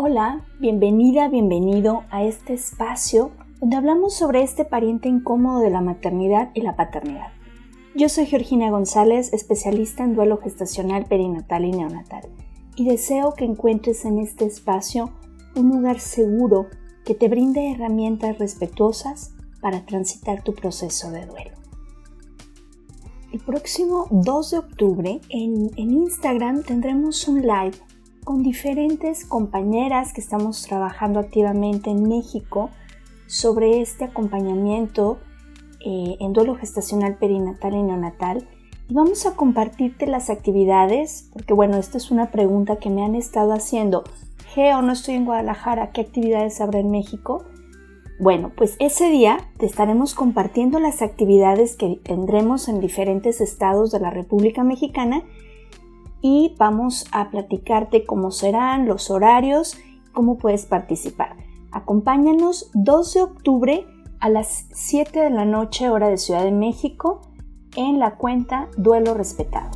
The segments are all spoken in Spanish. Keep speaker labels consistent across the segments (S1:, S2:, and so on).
S1: Hola, bienvenida, bienvenido a este espacio donde hablamos sobre este pariente incómodo de la maternidad y la paternidad. Yo soy Georgina González, especialista en duelo gestacional, perinatal y neonatal, y deseo que encuentres en este espacio un lugar seguro que te brinde herramientas respetuosas para transitar tu proceso de duelo. El próximo 2 de octubre en, en Instagram tendremos un live con diferentes compañeras que estamos trabajando activamente en México sobre este acompañamiento eh, en duelo gestacional perinatal y neonatal. Y vamos a compartirte las actividades, porque bueno, esta es una pregunta que me han estado haciendo. Geo, no estoy en Guadalajara, ¿qué actividades habrá en México? Bueno, pues ese día te estaremos compartiendo las actividades que tendremos en diferentes estados de la República Mexicana y vamos a platicarte cómo serán los horarios, cómo puedes participar. Acompáñanos 2 de octubre a las 7 de la noche hora de Ciudad de México en la cuenta Duelo Respetado.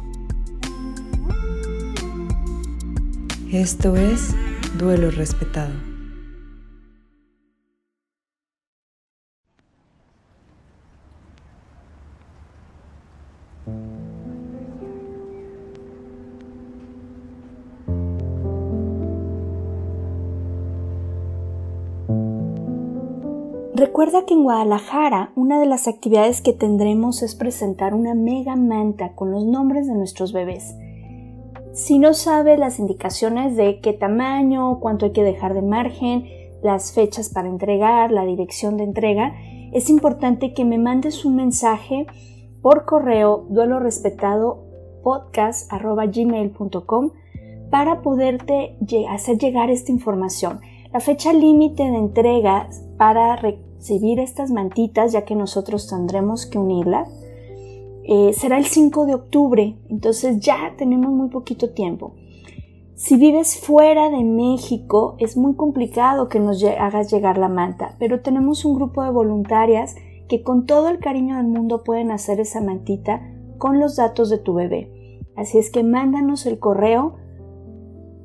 S2: Esto es Duelo Respetado.
S1: Recuerda que en Guadalajara una de las actividades que tendremos es presentar una mega manta con los nombres de nuestros bebés. Si no sabe las indicaciones de qué tamaño, cuánto hay que dejar de margen, las fechas para entregar, la dirección de entrega, es importante que me mandes un mensaje por correo duelo respetado podcast.gmail.com para poderte hacer llegar esta información. La fecha límite de entrega para recibir estas mantitas, ya que nosotros tendremos que unirlas, eh, será el 5 de octubre, entonces ya tenemos muy poquito tiempo. Si vives fuera de México, es muy complicado que nos hagas llegar la manta, pero tenemos un grupo de voluntarias que con todo el cariño del mundo pueden hacer esa mantita con los datos de tu bebé. Así es que mándanos el correo,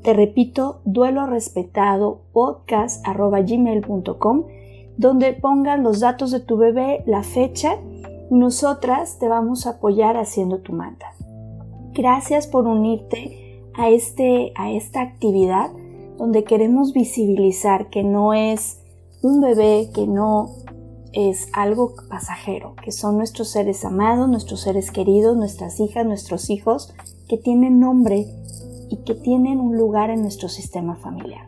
S1: te repito, duelo respetado podcast donde pongan los datos de tu bebé, la fecha y nosotras te vamos a apoyar haciendo tu manta. Gracias por unirte a, este, a esta actividad donde queremos visibilizar que no es un bebé, que no es algo pasajero, que son nuestros seres amados, nuestros seres queridos, nuestras hijas, nuestros hijos, que tienen nombre y que tienen un lugar en nuestro sistema familiar.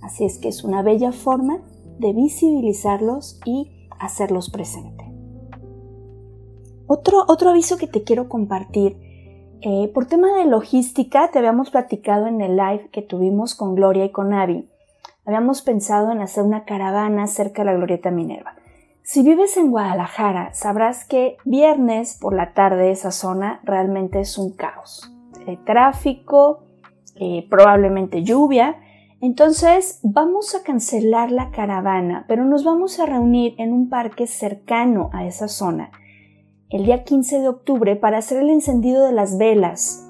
S1: Así es que es una bella forma de visibilizarlos y hacerlos presente. Otro, otro aviso que te quiero compartir, eh, por tema de logística, te habíamos platicado en el live que tuvimos con Gloria y con Avi. Habíamos pensado en hacer una caravana cerca de la Glorieta Minerva. Si vives en Guadalajara, sabrás que viernes por la tarde esa zona realmente es un caos. Hay tráfico, eh, probablemente lluvia, entonces vamos a cancelar la caravana, pero nos vamos a reunir en un parque cercano a esa zona el día 15 de octubre para hacer el encendido de las velas.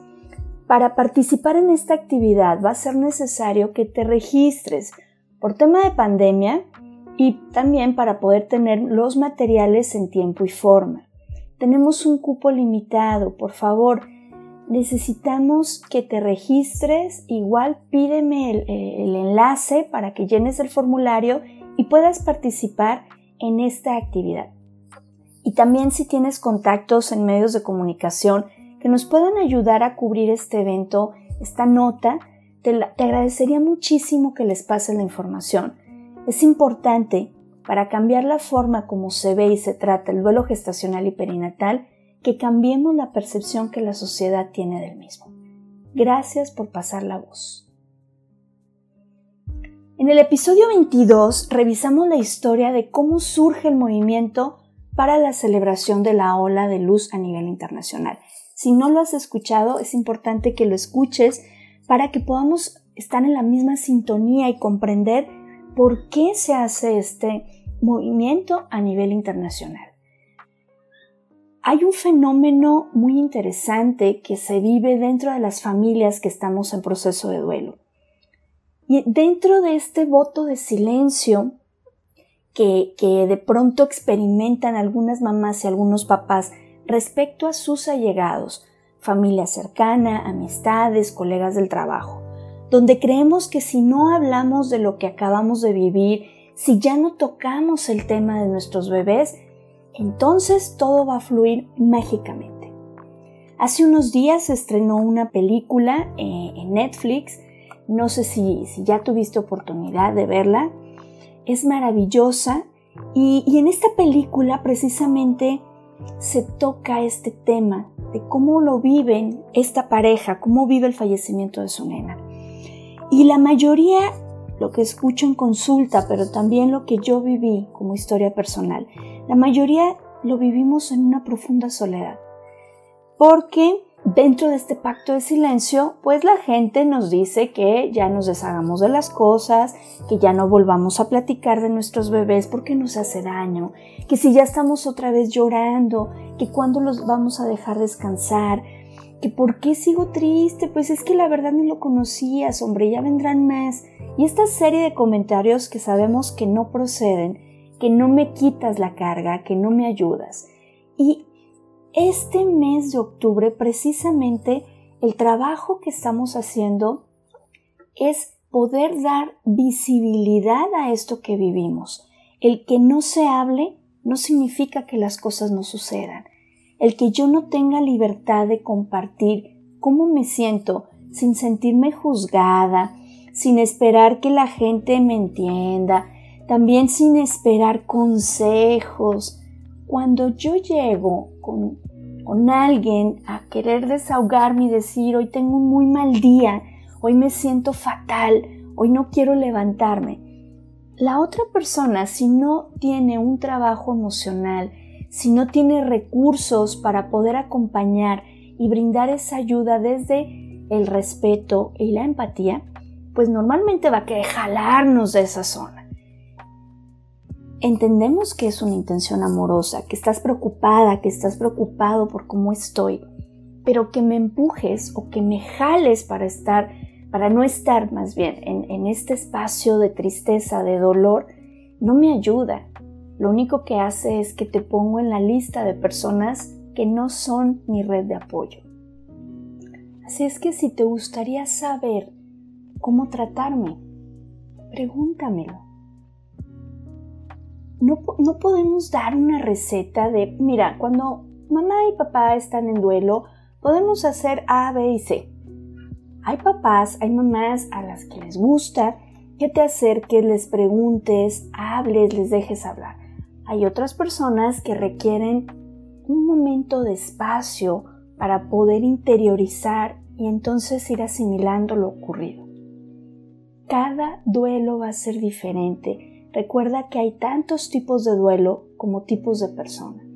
S1: Para participar en esta actividad va a ser necesario que te registres por tema de pandemia y también para poder tener los materiales en tiempo y forma. Tenemos un cupo limitado, por favor, necesitamos que te registres, igual pídeme el, enlace para que llenes el formulario y puedas participar en esta actividad. Y también si tienes contactos en medios de comunicación que nos puedan ayudar a cubrir este evento, esta nota, te, te agradecería muchísimo que les pases la información. Es importante para cambiar la forma como se ve y se trata el duelo gestacional y perinatal que cambiemos la percepción que la sociedad tiene del mismo. Gracias por pasar la voz. En el episodio 22 revisamos la historia de cómo surge el movimiento para la celebración de la ola de luz a nivel internacional. Si no lo has escuchado, es importante que lo escuches para que podamos estar en la misma sintonía y comprender por qué se hace este movimiento a nivel internacional hay un fenómeno muy interesante que se vive dentro de las familias que estamos en proceso de duelo. Y dentro de este voto de silencio que, que de pronto experimentan algunas mamás y algunos papás respecto a sus allegados, familia cercana, amistades, colegas del trabajo, donde creemos que si no hablamos de lo que acabamos de vivir, si ya no tocamos el tema de nuestros bebés, entonces todo va a fluir mágicamente. Hace unos días se estrenó una película eh, en Netflix, no sé si, si, ya tuviste oportunidad de verla, es maravillosa y, y en esta película precisamente se toca este tema de cómo lo viven esta pareja, cómo vive el fallecimiento de su nena. Y la mayoría, lo que escucho en consulta, pero también lo que yo viví como historia personal, la mayoría lo vivimos en una profunda soledad. Porque dentro de este pacto de silencio, pues la gente nos dice que ya nos deshagamos de las cosas, que ya no volvamos a platicar de nuestros bebés porque nos hace daño, que si ya estamos otra vez llorando, que cuando los vamos a dejar descansar, que por qué sigo triste, pues es que la verdad ni lo conocías, hombre, ya vendrán más. Y esta serie de comentarios que sabemos que no proceden, que no me quitas la carga, que no me ayudas. Y este mes de octubre, precisamente, el trabajo que estamos haciendo es poder dar visibilidad a esto que vivimos. El que no se hable no significa que las cosas no sucedan. El que yo no tenga libertad de compartir cómo me siento sin sentirme juzgada, sin esperar que la gente me entienda, también sin esperar consejos. Cuando yo llego con, con alguien a querer desahogarme y decir, hoy tengo un muy mal día, hoy me siento fatal, hoy no quiero levantarme, la otra persona, si no tiene un trabajo emocional, si no tiene recursos para poder acompañar y brindar esa ayuda desde el respeto y la empatía, pues normalmente va a querer jalarnos de esa zona. Entendemos que es una intención amorosa, que estás preocupada, que estás preocupado por cómo estoy, pero que me empujes o que me jales para estar para no estar más bien en, este espacio de tristeza, de dolor, no me ayuda. Lo único que hace es que te pongo en la lista de personas que no son mi red de apoyo. Así es que si te gustaría saber cómo tratarme, pregúntamelo. No, no, podemos dar una receta de, mira, cuando mamá y papá están en duelo, podemos hacer A, B y C. Hay papás, hay mamás a las que les gusta que te acerques, les preguntes, hables, les dejes hablar. Hay otras personas que requieren un momento de espacio para poder interiorizar y entonces ir asimilando lo ocurrido. Cada duelo va a ser diferente. Recuerda que hay tantos tipos de duelo como tipos de persona.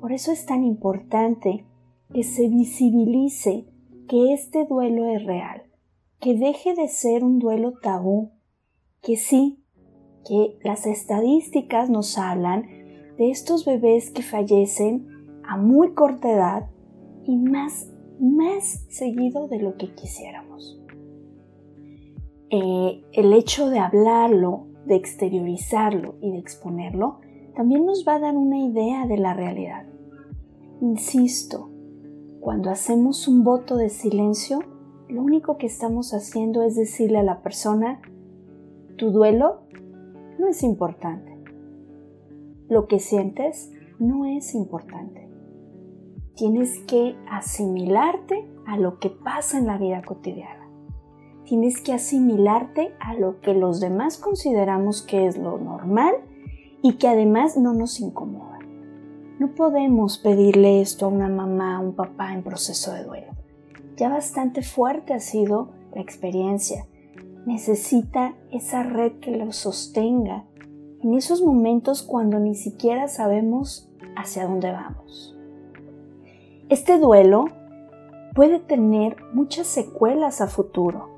S1: Por eso es tan importante que se visibilice que este duelo es real, que deje de ser un duelo tabú, que sí, que las estadísticas nos hablan de estos bebés que fallecen a muy corta edad y más, más seguido de lo que quisiéramos. Eh, el hecho de hablarlo, de exteriorizarlo y de exponerlo, también nos va a dar una idea de la realidad. Insisto, cuando hacemos un voto de silencio, lo único que estamos haciendo es decirle a la persona, tu duelo no es importante. Lo que sientes no es importante. Tienes que asimilarte a lo que pasa en la vida cotidiana. Tienes que asimilarte a lo que los demás consideramos que es lo normal y que además no nos incomoda. No podemos pedirle esto a una mamá, a un papá en proceso de duelo. Ya bastante fuerte ha sido la experiencia. Necesita esa red que lo sostenga en esos momentos cuando ni siquiera sabemos hacia dónde vamos. Este duelo puede tener muchas secuelas a futuro.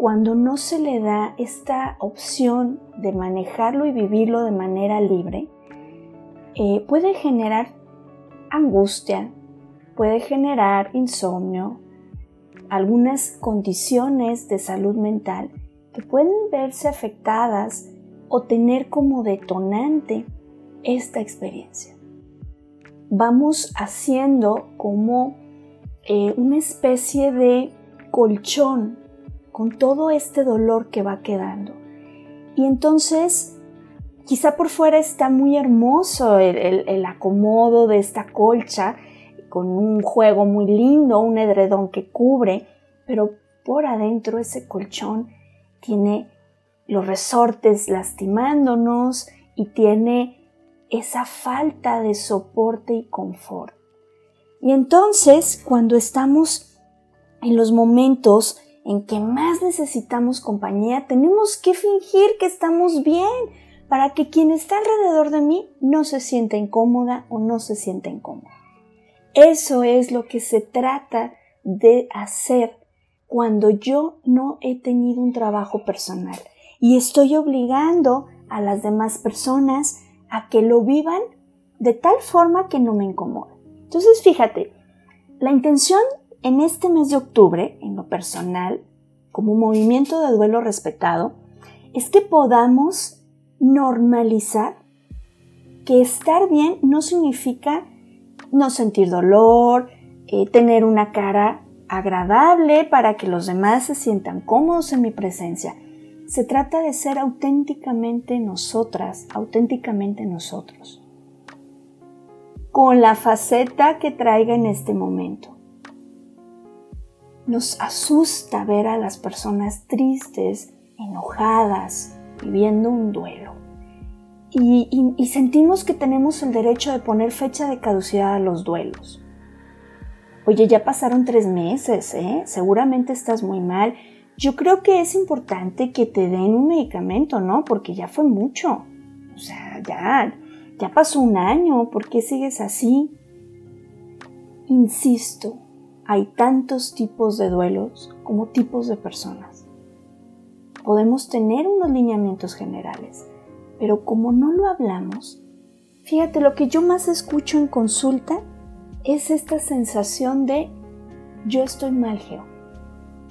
S1: Cuando no se le da esta opción de manejarlo y vivirlo de manera libre, eh, puede generar angustia, puede generar insomnio, algunas condiciones de salud mental que pueden verse afectadas o tener como detonante esta experiencia. Vamos haciendo como eh, una especie de colchón con todo este dolor que va quedando. Y entonces, quizá por fuera está muy hermoso el acomodo de esta colcha, con un juego muy lindo, un edredón que cubre, pero por adentro ese colchón tiene los resortes lastimándonos y tiene esa falta de soporte y confort. Y entonces, cuando estamos en los momentos en que más necesitamos compañía, tenemos que fingir que estamos bien para que quien está alrededor de mí no se sienta incómoda o no se sienta incómodo. Eso es lo que se trata de hacer cuando yo no he tenido un trabajo personal y estoy obligando a las demás personas a que lo vivan de tal forma que no me incomode. Entonces, fíjate, la intención en este mes de octubre, en lo personal, como movimiento de duelo respetado, es que podamos normalizar que estar bien no significa no sentir dolor, eh, tener una cara agradable para que los demás se sientan cómodos en mi presencia. Se trata de ser auténticamente nosotras, auténticamente nosotros, con la faceta que traiga en este momento. Nos asusta ver a las personas tristes, enojadas, viviendo un duelo y, sentimos que tenemos el derecho de poner fecha de caducidad a los duelos. Oye, ya pasaron tres meses, ¿eh? Seguramente estás muy mal. Yo creo que es importante que te den un medicamento, ¿no? Porque ya fue mucho. O sea, ya, ya pasó un año. ¿Por qué sigues así? Insisto, hay tantos tipos de duelos como tipos de personas. Podemos tener unos lineamientos generales, pero como no lo hablamos, fíjate, lo que yo más escucho en consulta es esta sensación de yo estoy mal, Geo,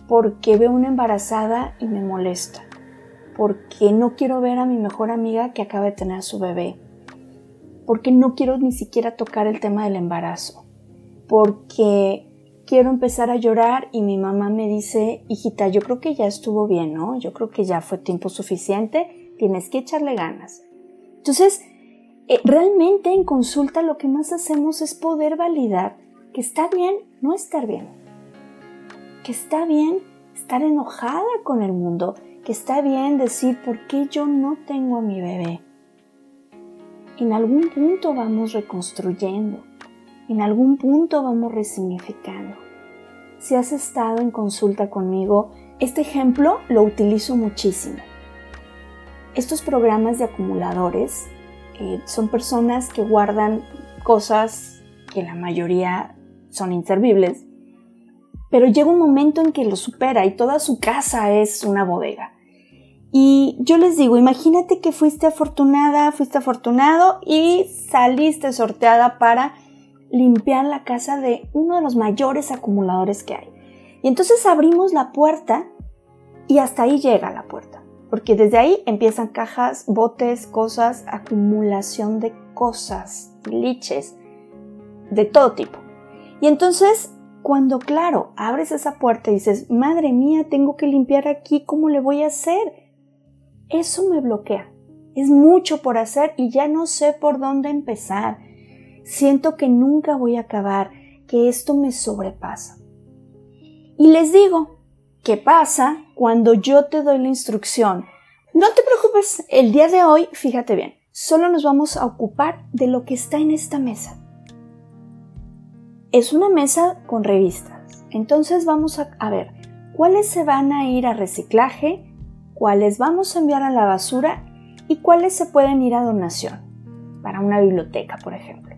S1: porque veo una embarazada y me molesta, porque no quiero ver a mi mejor amiga que acaba de tener su bebé, porque no quiero ni siquiera tocar el tema del embarazo, porque quiero empezar a llorar y mi mamá me dice, hijita, yo creo que ya estuvo bien, ¿no? Yo creo que ya fue tiempo suficiente tienes que echarle ganas. Entonces, eh, realmente en consulta lo que más hacemos es poder validar que está bien no estar bien, que está bien estar enojada con el mundo, que está bien decir por qué yo no tengo a mi bebé. En algún punto vamos reconstruyendo, en algún punto vamos resignificando. Si has estado en consulta conmigo, este ejemplo lo utilizo muchísimo. Estos programas de acumuladores eh, son personas que guardan cosas que la mayoría son inservibles, pero llega un momento en que lo supera y toda su casa es una bodega. Y yo les digo, imagínate que fuiste afortunada, fuiste afortunado y saliste sorteada para limpiar la casa de uno de los mayores acumuladores que hay. Y entonces abrimos la puerta y hasta ahí llega la puerta porque desde ahí empiezan cajas, botes, cosas, acumulación de cosas, liches, de todo tipo. Y entonces, cuando, claro, abres esa puerta y dices, madre mía, tengo que limpiar aquí, ¿cómo le voy a hacer? Eso me bloquea. Es mucho por hacer y ya no sé por dónde empezar. Siento que nunca voy a acabar, que esto me sobrepasa. Y les digo, ¿Qué pasa cuando yo te doy la instrucción? No te preocupes, el día de hoy, fíjate bien, solo nos vamos a ocupar de lo que está en esta mesa. Es una mesa con revistas. Entonces vamos a, ver cuáles se van a ir a reciclaje, cuáles vamos a enviar a la basura y cuáles se pueden ir a donación para una biblioteca, por ejemplo.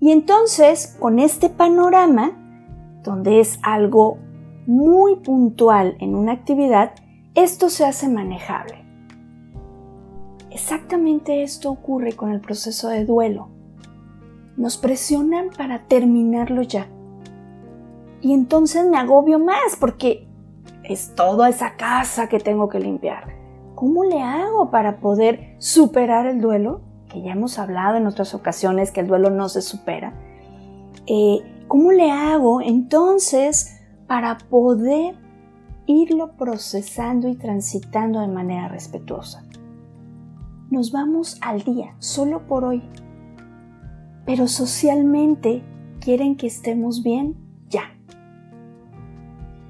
S1: Y entonces, con este panorama, donde es algo muy puntual en una actividad, esto se hace manejable. Exactamente esto ocurre con el proceso de duelo. Nos presionan para terminarlo ya. Y entonces me agobio más porque es toda esa casa que tengo que limpiar. ¿Cómo le hago para poder superar el duelo? Que ya hemos hablado en otras ocasiones que el duelo no se supera. Eh, ¿Cómo le hago entonces para poder irlo procesando y transitando de manera respetuosa? Nos vamos al día, solo por hoy. Pero socialmente quieren que estemos bien ya.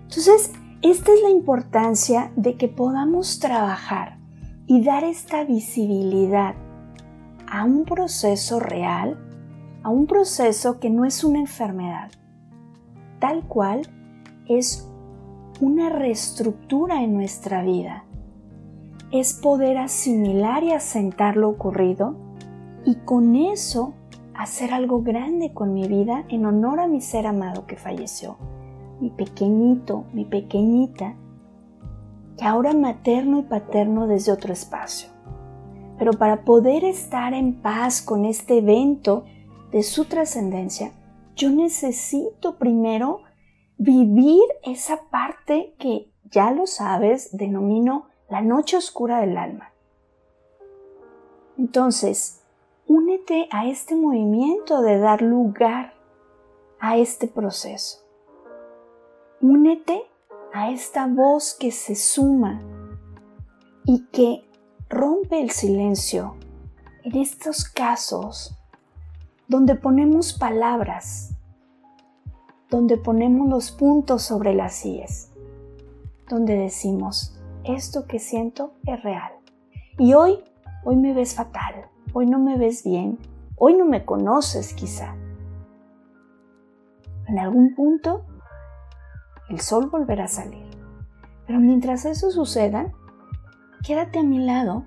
S1: Entonces, esta es la importancia de que podamos trabajar y dar esta visibilidad a un proceso real, a un proceso que no es una enfermedad, tal cual es una reestructura en nuestra vida. Es poder asimilar y asentar lo ocurrido y con eso hacer algo grande con mi vida en honor a mi ser amado que falleció mi pequeñito, mi pequeñita, que ahora materno y paterno desde otro espacio. Pero para poder estar en paz con este evento de su trascendencia, yo necesito primero vivir esa parte que, ya lo sabes, denomino la noche oscura del alma. Entonces, únete a este movimiento de dar lugar a este proceso. Únete a esta voz que se suma y que rompe el silencio en estos casos donde ponemos palabras, donde ponemos los puntos sobre las IES, donde decimos, esto que siento es real. Y hoy, hoy me ves fatal, hoy no me ves bien, hoy no me conoces quizá. En algún punto el sol volverá a salir. Pero mientras eso suceda, quédate a mi lado,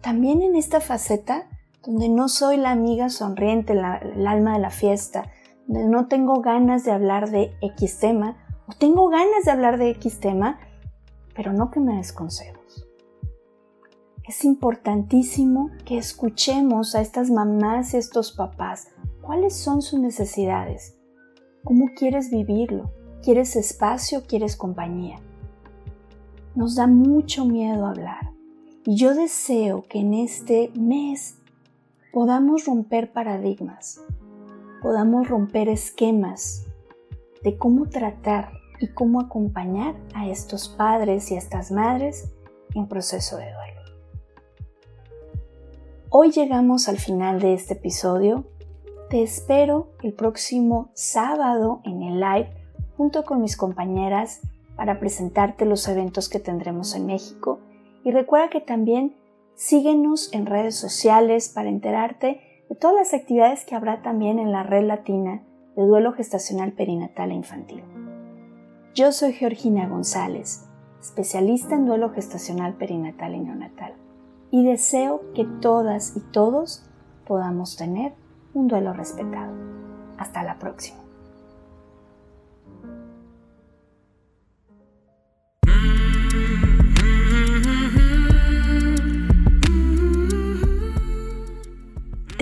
S1: también en esta faceta donde no soy la amiga sonriente, el alma de la fiesta, donde no tengo ganas de hablar de X tema, o tengo ganas de hablar de X tema, pero no que me des consejos. Es importantísimo que escuchemos a estas mamás y estos papás. ¿Cuáles son sus necesidades? ¿Cómo quieres vivirlo? ¿Quieres espacio? ¿Quieres compañía? Nos da mucho miedo hablar. Y yo deseo que en este mes podamos romper paradigmas, podamos romper esquemas de cómo tratar y cómo acompañar a estos padres y a estas madres en proceso de duelo. Hoy llegamos al final de este episodio. Te espero el próximo sábado en el live junto con mis compañeras para presentarte los eventos que tendremos en México y recuerda que también síguenos en redes sociales para enterarte de todas las actividades que habrá también en la red latina de duelo gestacional perinatal e infantil. Yo soy Georgina González, especialista en duelo gestacional perinatal y neonatal, y deseo que todas y todos podamos tener un duelo respetado. Hasta la próxima.